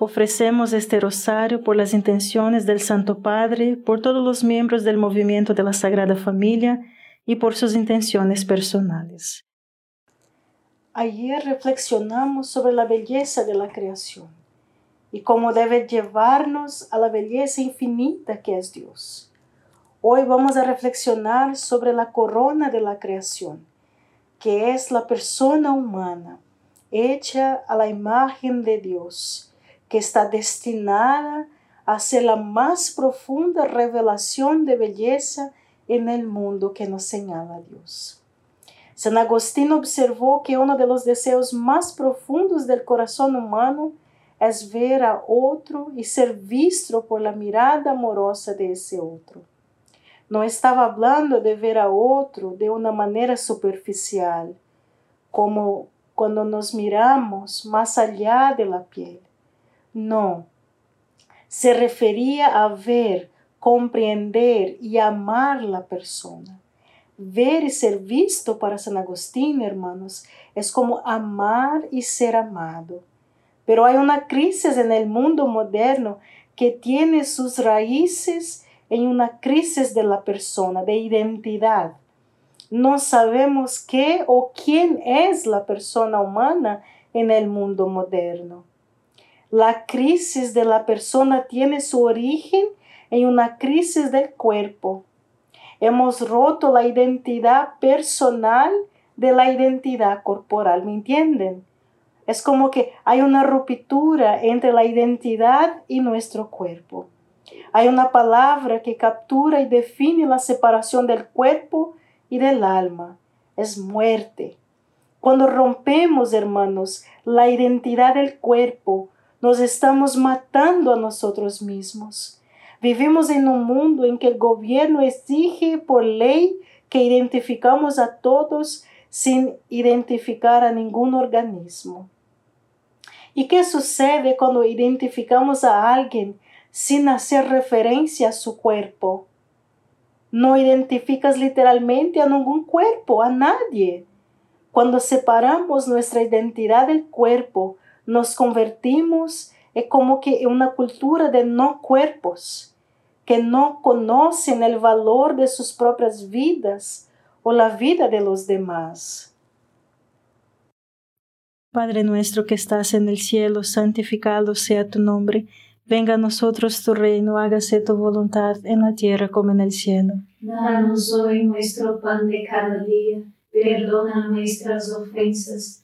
Ofrecemos este rosario por las intenciones del Santo Padre, por todos los miembros del movimiento de la Sagrada Familia y por sus intenciones personales. Ayer reflexionamos sobre la belleza de la creación y cómo debe llevarnos a la belleza infinita que es Dios. Hoy vamos a reflexionar sobre la corona de la creación, que es la persona humana, hecha a la imagen de Dios que está destinada a ser la más profunda revelación de belleza en el mundo que nos señala Dios. San Agustín observó que uno de los deseos más profundos del corazón humano es ver a otro y ser visto por la mirada amorosa de ese otro. No estaba hablando de ver a otro de una manera superficial, como cuando nos miramos más allá de la piel no. Se refería a ver, comprender y amar la persona. Ver y ser visto para San Agustín, hermanos, es como amar y ser amado. Pero hay una crisis en el mundo moderno que tiene sus raíces en una crisis de la persona, de identidad. No sabemos qué o quién es la persona humana en el mundo moderno. La crisis de la persona tiene su origen en una crisis del cuerpo. Hemos roto la identidad personal de la identidad corporal, ¿me entienden? Es como que hay una ruptura entre la identidad y nuestro cuerpo. Hay una palabra que captura y define la separación del cuerpo y del alma. Es muerte. Cuando rompemos, hermanos, la identidad del cuerpo, nos estamos matando a nosotros mismos. Vivimos en un mundo en que el gobierno exige por ley que identificamos a todos sin identificar a ningún organismo. ¿Y qué sucede cuando identificamos a alguien sin hacer referencia a su cuerpo? No identificas literalmente a ningún cuerpo, a nadie. Cuando separamos nuestra identidad del cuerpo, nos convertimos en como que una cultura de no cuerpos, que no conocen el valor de sus propias vidas o la vida de los demás. Padre nuestro que estás en el cielo, santificado sea tu nombre. Venga a nosotros tu reino, hágase tu voluntad en la tierra como en el cielo. Danos hoy nuestro pan de cada día, perdona nuestras ofensas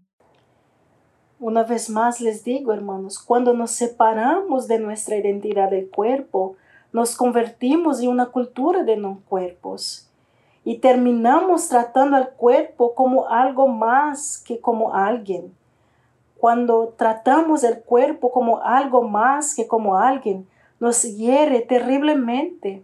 Una vez más les digo, hermanos, cuando nos separamos de nuestra identidad del cuerpo, nos convertimos en una cultura de no cuerpos y terminamos tratando al cuerpo como algo más que como alguien. Cuando tratamos el cuerpo como algo más que como alguien, nos hiere terriblemente,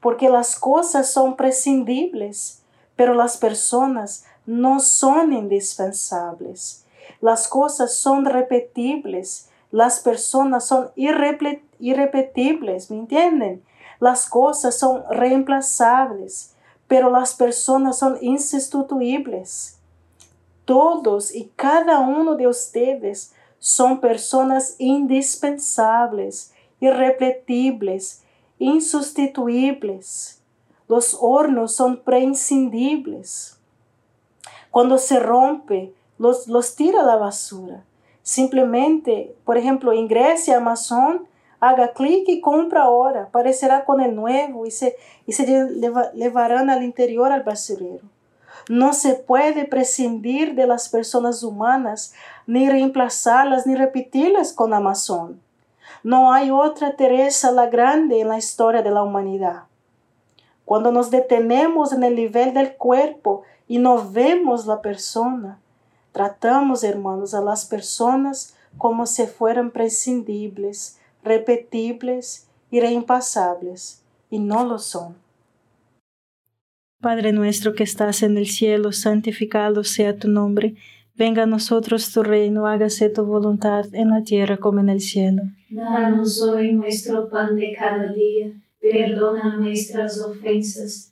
porque las cosas son prescindibles, pero las personas no son indispensables. Las cosas son repetibles, las personas son irrepetibles, ¿me entienden? Las cosas son reemplazables, pero las personas son insustituibles. Todos y cada uno de ustedes son personas indispensables irrepetibles, insustituibles. Los hornos son prescindibles. Cuando se rompe, los, los tira a la basura. Simplemente, por ejemplo, ingrese a Amazon, haga clic y compra ahora. Parecerá con el nuevo y se, y se llevarán al interior al basurero. No se puede prescindir de las personas humanas, ni reemplazarlas, ni repetirlas con Amazon. No hay otra Teresa la Grande en la historia de la humanidad. Cuando nos detenemos en el nivel del cuerpo y no vemos la persona, tratamos, hermanos, a las personas como si fueran prescindibles, repetibles y reimpasables, y no lo son. Padre nuestro que estás en el cielo, santificado sea tu nombre Venga a nosotros tu reino, hágase tu voluntad en la tierra como en el cielo. Danos hoy nuestro pan de cada día, perdona nuestras ofensas,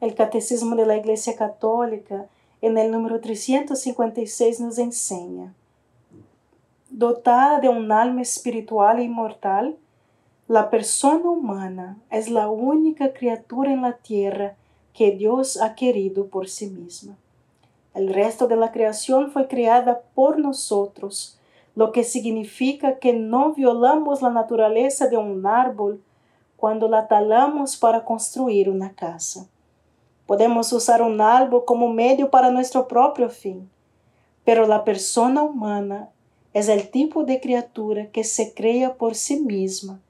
El Catecismo de la Iglesia Católica, en el número 356, nos enseña, dotada de un alma espiritual e inmortal, la persona humana es la única criatura en la tierra que Dios ha querido por sí misma. El resto de la creación fue creada por nosotros, lo que significa que no violamos la naturaleza de un árbol cuando la talamos para construir una casa. Podemos usar un árbol como medio para nuestro propio fin, pero la persona humana es el tipo de criatura que se crea por sí misma,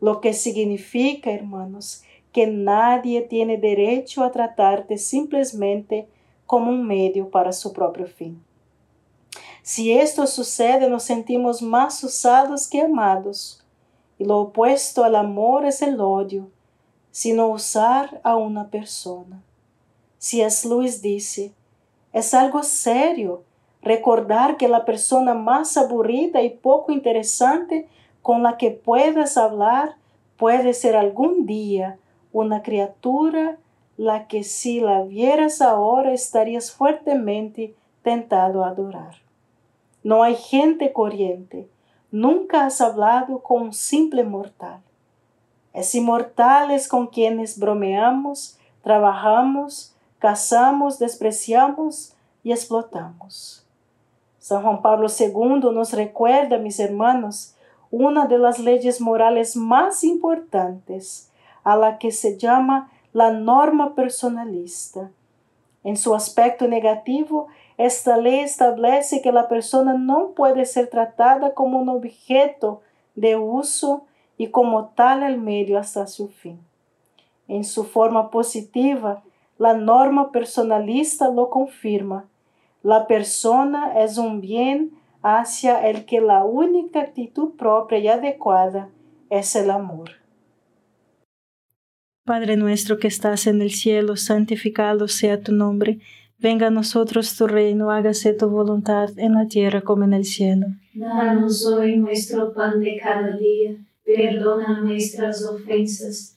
lo que significa, hermanos, que nadie tiene derecho a tratarte simplemente como un medio para su propio fin. Si esto sucede, nos sentimos más usados que amados. Y lo opuesto al amor es el odio, sino usar a una persona. C.S. Lewis dice, es algo serio recordar que la persona más aburrida y poco interesante con la que puedas hablar puede ser algún día una criatura la que si la vieras ahora estarías fuertemente tentado a adorar. No hay gente corriente. Nunca has hablado con un simple mortal. Es inmortales con quienes bromeamos, trabajamos, cazamos, despreciamos y explotamos. San Juan Pablo II nos recuerda, mis hermanos, una de las leyes morales más importantes, a la que se llama la norma personalista. En su aspecto negativo, esta ley establece que la persona no puede ser tratada como un objeto de uso y como tal el medio hasta su fin. En su forma positiva, la norma personalista lo confirma. La persona es un bien hacia el que la única actitud propia y adecuada es el amor. Padre nuestro que estás en el cielo, santificado sea tu nombre Venga a nosotros tu reino, hágase tu voluntad en la tierra como en el cielo. Danos hoy nuestro pan de cada día, perdona nuestras ofensas,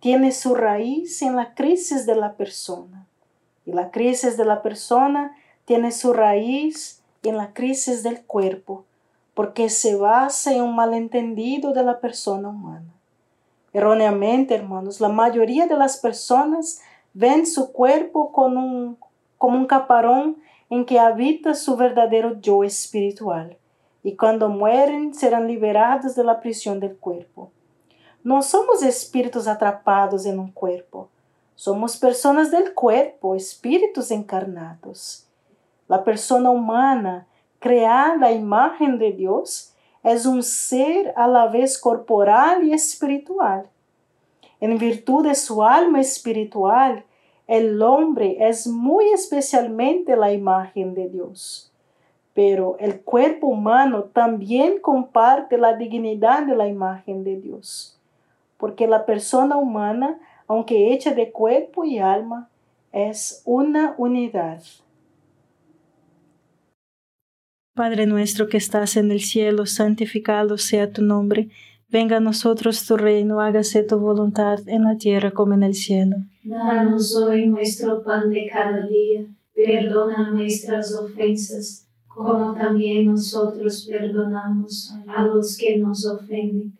tiene su raíz en la crisis de la persona. Y la crisis de la persona tiene su raíz en la crisis del cuerpo, porque se basa en un malentendido de la persona humana. Erróneamente, hermanos, la mayoría de las personas ven su cuerpo como un, caparón en que habita su verdadero yo espiritual, y cuando mueren serán liberados de la prisión del cuerpo. No somos espíritus atrapados en un cuerpo. Somos personas del cuerpo, espíritus encarnados. La persona humana, creada a imagen de Dios, es un ser a la vez corporal y espiritual. En virtud de su alma espiritual, el hombre es muy especialmente la imagen de Dios. Pero el cuerpo humano también comparte la dignidad de la imagen de Dios porque la persona humana, aunque hecha de cuerpo y alma, es una unidad. Padre nuestro que estás en el cielo, santificado sea tu nombre. Venga a nosotros tu reino, hágase tu voluntad en la tierra como en el cielo. Danos hoy nuestro pan de cada día, perdona nuestras ofensas, como también nosotros perdonamos a los que nos ofenden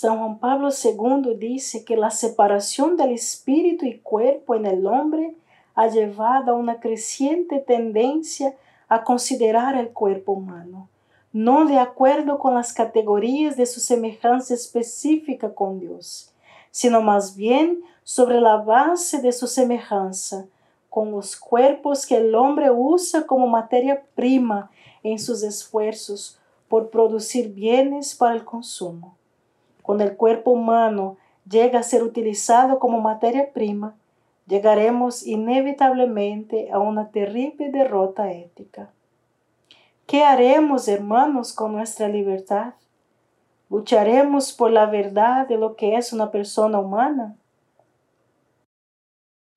San Juan Pablo II dice que la separación del espíritu y cuerpo en el hombre ha llevado a una creciente tendencia a considerar el cuerpo humano, no de acuerdo con las categorías de su semejanza específica con Dios, sino más bien sobre la base de su semejanza con los cuerpos que el hombre usa como materia prima en sus esfuerzos por producir bienes para el consumo. Cuando el cuerpo humano llega a ser utilizado como materia prima, llegaremos inevitablemente a una terrible derrota ética. ¿Qué haremos, hermanos, con nuestra libertad? ¿Lucharemos por la verdad de lo que es una persona humana?